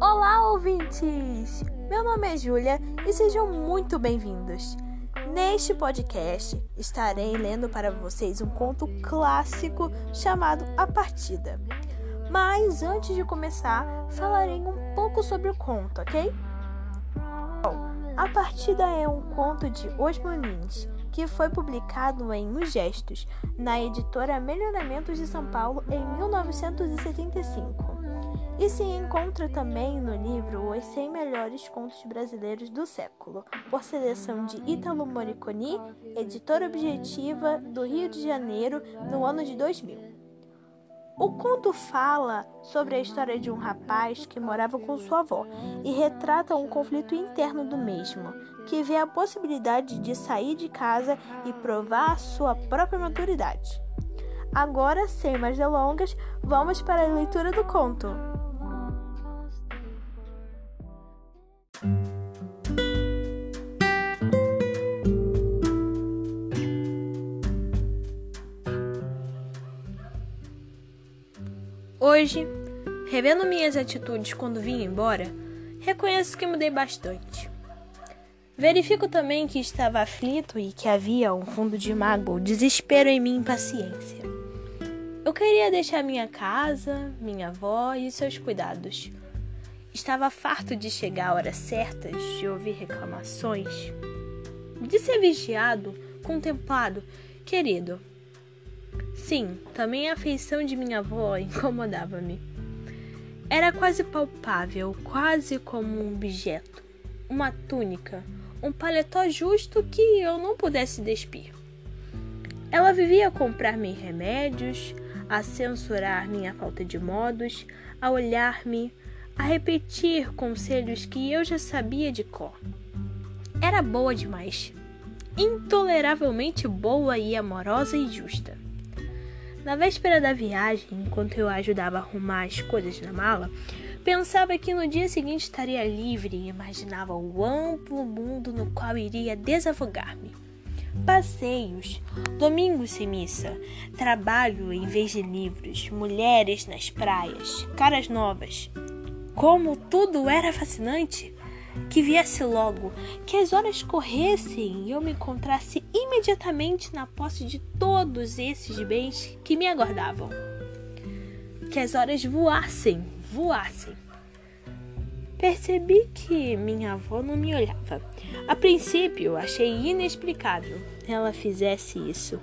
Olá, ouvintes! Meu nome é Júlia e sejam muito bem-vindos. Neste podcast, estarei lendo para vocês um conto clássico chamado A Partida. Mas antes de começar, falarei um pouco sobre o conto, ok? Bom, A Partida é um conto de Osmo Lins que foi publicado em Os Gestos, na editora Melhoramentos de São Paulo em 1975. E se encontra também no livro Os 100 Melhores Contos Brasileiros do Século, por seleção de Ítalo Moriconi, editora objetiva do Rio de Janeiro, no ano de 2000. O conto fala sobre a história de um rapaz que morava com sua avó e retrata um conflito interno do mesmo, que vê a possibilidade de sair de casa e provar sua própria maturidade. Agora, sem mais delongas, vamos para a leitura do conto. Hoje, revendo minhas atitudes quando vim embora, reconheço que mudei bastante. Verifico também que estava aflito e que havia um fundo de mágoa, desespero em minha impaciência. Eu queria deixar minha casa, minha avó e seus cuidados. Estava farto de chegar a horas certas, de ouvir reclamações, de ser vigiado, contemplado, querido. Sim, também a afeição de minha avó incomodava-me. Era quase palpável, quase como um objeto, uma túnica, um paletó justo que eu não pudesse despir. Ela vivia a comprar-me remédios, a censurar minha falta de modos, a olhar-me, a repetir conselhos que eu já sabia de cor. Era boa demais, intoleravelmente boa e amorosa e justa. Na véspera da viagem, enquanto eu ajudava a arrumar as coisas na mala, pensava que no dia seguinte estaria livre e imaginava o amplo mundo no qual iria desafogar-me. Passeios, domingos sem missa, trabalho em vez de livros, mulheres nas praias, caras novas. Como tudo era fascinante! Que viesse logo, que as horas corressem e eu me encontrasse imediatamente na posse de todos esses bens que me aguardavam. Que as horas voassem, voassem. Percebi que minha avó não me olhava. A princípio, achei inexplicável ela fizesse isso,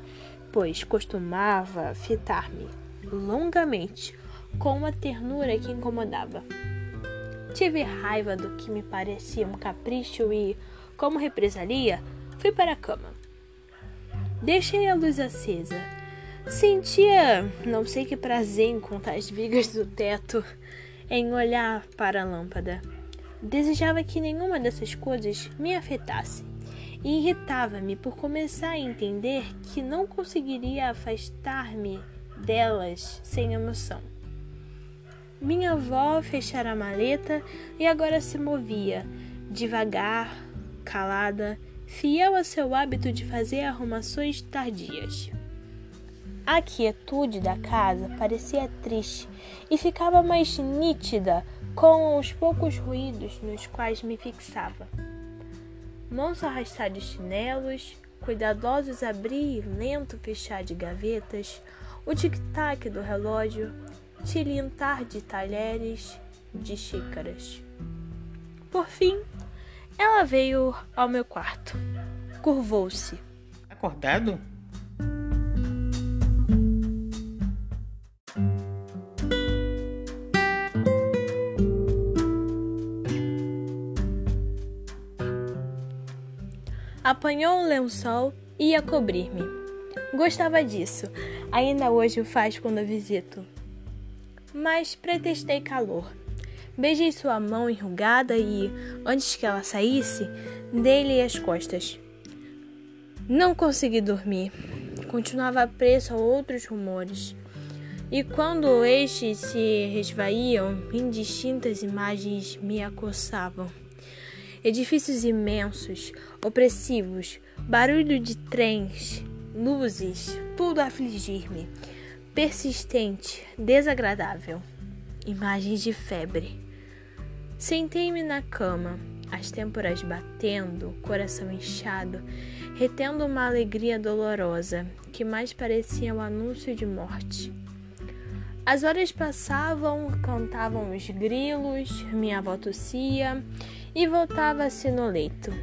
pois costumava fitar-me longamente com uma ternura que incomodava. Tive raiva do que me parecia um capricho e, como represalia, fui para a cama. Deixei a luz acesa. Sentia não sei que prazer em contar as vigas do teto, em olhar para a lâmpada. Desejava que nenhuma dessas coisas me afetasse e irritava-me por começar a entender que não conseguiria afastar-me delas sem emoção. Minha avó fechara a maleta e agora se movia, devagar, calada, fiel a seu hábito de fazer arrumações tardias. A quietude da casa parecia triste e ficava mais nítida com os poucos ruídos nos quais me fixava. Mãos arrastar de chinelos, cuidadosos abrir e lento fechar de gavetas, o tic-tac do relógio, tilintar de talheres, de xícaras. Por fim, ela veio ao meu quarto. Curvou-se. Acordado? Apanhou um lençol e ia cobrir-me. Gostava disso. Ainda hoje o faz quando a visito mas pretextei calor. Beijei sua mão enrugada e, antes que ela saísse, dei-lhe as costas. Não consegui dormir. Continuava preso a outros rumores. E quando estes se resvaíam, indistintas imagens me acossavam. Edifícios imensos, opressivos, barulho de trens, luzes, tudo a afligir-me persistente, desagradável. Imagens de febre. Sentei-me na cama, as têmporas batendo, coração inchado, retendo uma alegria dolorosa que mais parecia o um anúncio de morte. As horas passavam, cantavam os grilos, minha avó tossia e voltava-se no leito.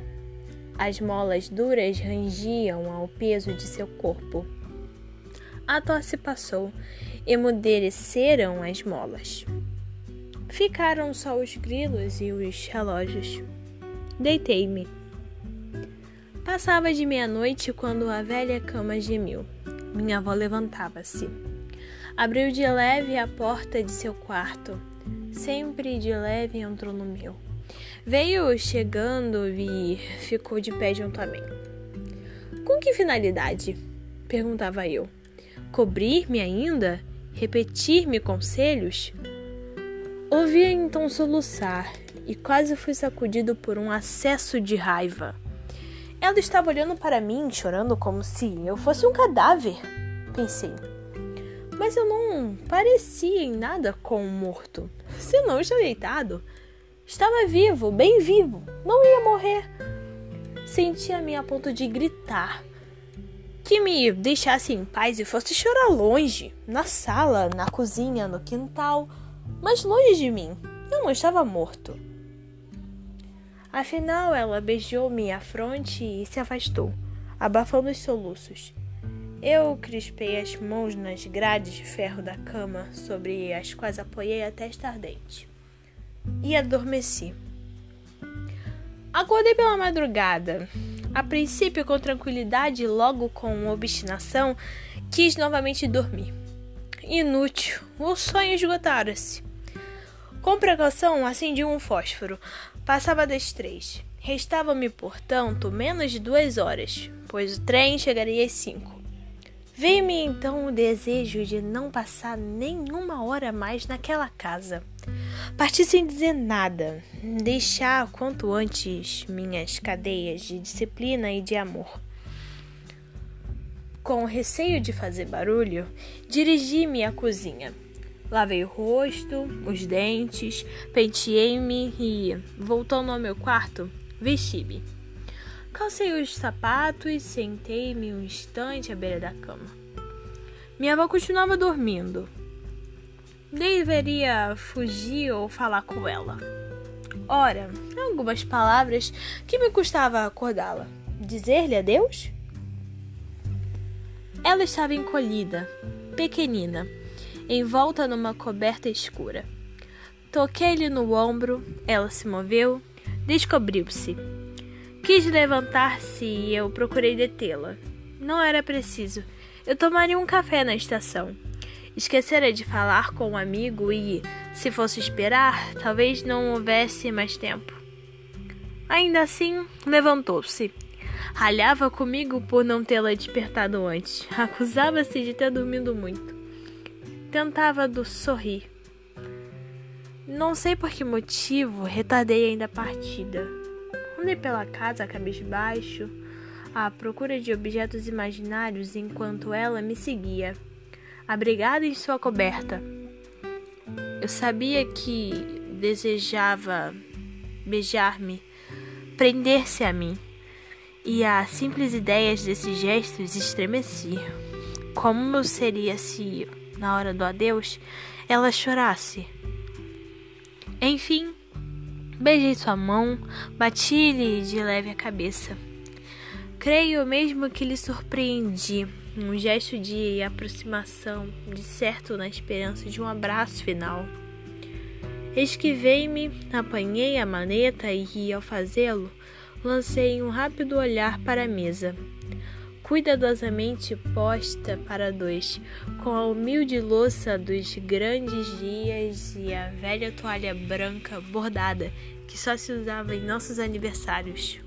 As molas duras rangiam ao peso de seu corpo. A tosse passou, emudeceram as molas. Ficaram só os grilos e os relógios. Deitei-me. Passava de meia-noite quando a velha cama gemiu. Minha avó levantava-se. Abriu de leve a porta de seu quarto. Sempre de leve entrou no meu. Veio chegando e ficou de pé junto a mim. Com que finalidade? perguntava eu. Cobrir-me ainda? Repetir-me conselhos? Ouvia então soluçar e quase fui sacudido por um acesso de raiva. Ela estava olhando para mim, chorando como se eu fosse um cadáver, pensei. Mas eu não parecia em nada com um morto. Se não estou deitado, estava vivo, bem vivo, não ia morrer. Sentia-me a ponto de gritar. Que me deixasse em paz e fosse chorar longe, na sala, na cozinha, no quintal, mas longe de mim. Eu não estava morto. Afinal, ela beijou minha fronte e se afastou, abafando os soluços. Eu crispei as mãos nas grades de ferro da cama, sobre as quais apoiei a testa ardente. E adormeci. Acordei pela madrugada. A princípio com tranquilidade logo com obstinação, quis novamente dormir. Inútil, o sonho esgotara-se. Com precaução, acendi um fósforo, Passava das três. Restava-me, portanto, menos de duas horas, pois o trem chegaria às cinco. Veio-me então o desejo de não passar nenhuma hora mais naquela casa. Parti sem dizer nada, deixar quanto antes minhas cadeias de disciplina e de amor. Com receio de fazer barulho, dirigi-me à cozinha. Lavei o rosto, os dentes, penteei-me e, voltando ao meu quarto, vesti-me. Calcei os sapatos, sentei-me um instante à beira da cama. Minha avó continuava dormindo. Deveria fugir ou falar com ela. Ora, algumas palavras que me custava acordá-la. Dizer-lhe adeus? Ela estava encolhida, pequenina envolta numa coberta escura. Toquei-lhe no ombro, ela se moveu, descobriu-se. Quis levantar-se e eu procurei detê-la. Não era preciso. Eu tomaria um café na estação. Esquecera de falar com um amigo e, se fosse esperar, talvez não houvesse mais tempo. Ainda assim, levantou-se. Ralhava comigo por não tê-la despertado antes. Acusava-se de ter dormido muito. Tentava do sorrir. Não sei por que motivo retardei ainda a partida. Andei pela casa cabisbaixo, à procura de objetos imaginários enquanto ela me seguia, abrigada em sua coberta. Eu sabia que desejava beijar-me, prender-se a mim, e a simples ideia desses gestos estremeci. Como seria se na hora do adeus, ela chorasse. Enfim, beijei sua mão, bati-lhe de leve a cabeça. Creio mesmo que lhe surpreendi, um gesto de aproximação, de certo na esperança de um abraço final. Esquivei-me, apanhei a maneta e, ao fazê-lo, lancei um rápido olhar para a mesa cuidadosamente posta para dois, com a humilde louça dos grandes dias e a velha toalha branca bordada que só se usava em nossos aniversários.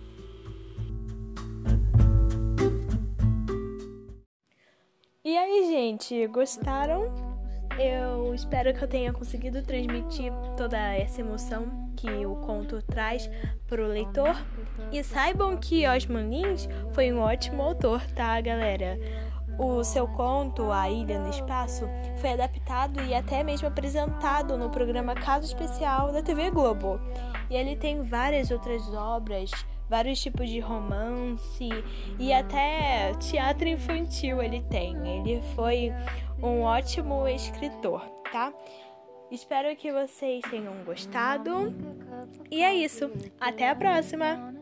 E aí, gente, gostaram? Eu espero que eu tenha conseguido transmitir toda essa emoção que o conto traz para o leitor. E saibam que Osman Lins foi um ótimo autor, tá, galera? O seu conto, A Ilha no Espaço, foi adaptado e até mesmo apresentado no programa Caso Especial da TV Globo. E ele tem várias outras obras, vários tipos de romance e até teatro infantil ele tem. Ele foi um ótimo escritor, tá? Espero que vocês tenham gostado. E é isso. Até a próxima!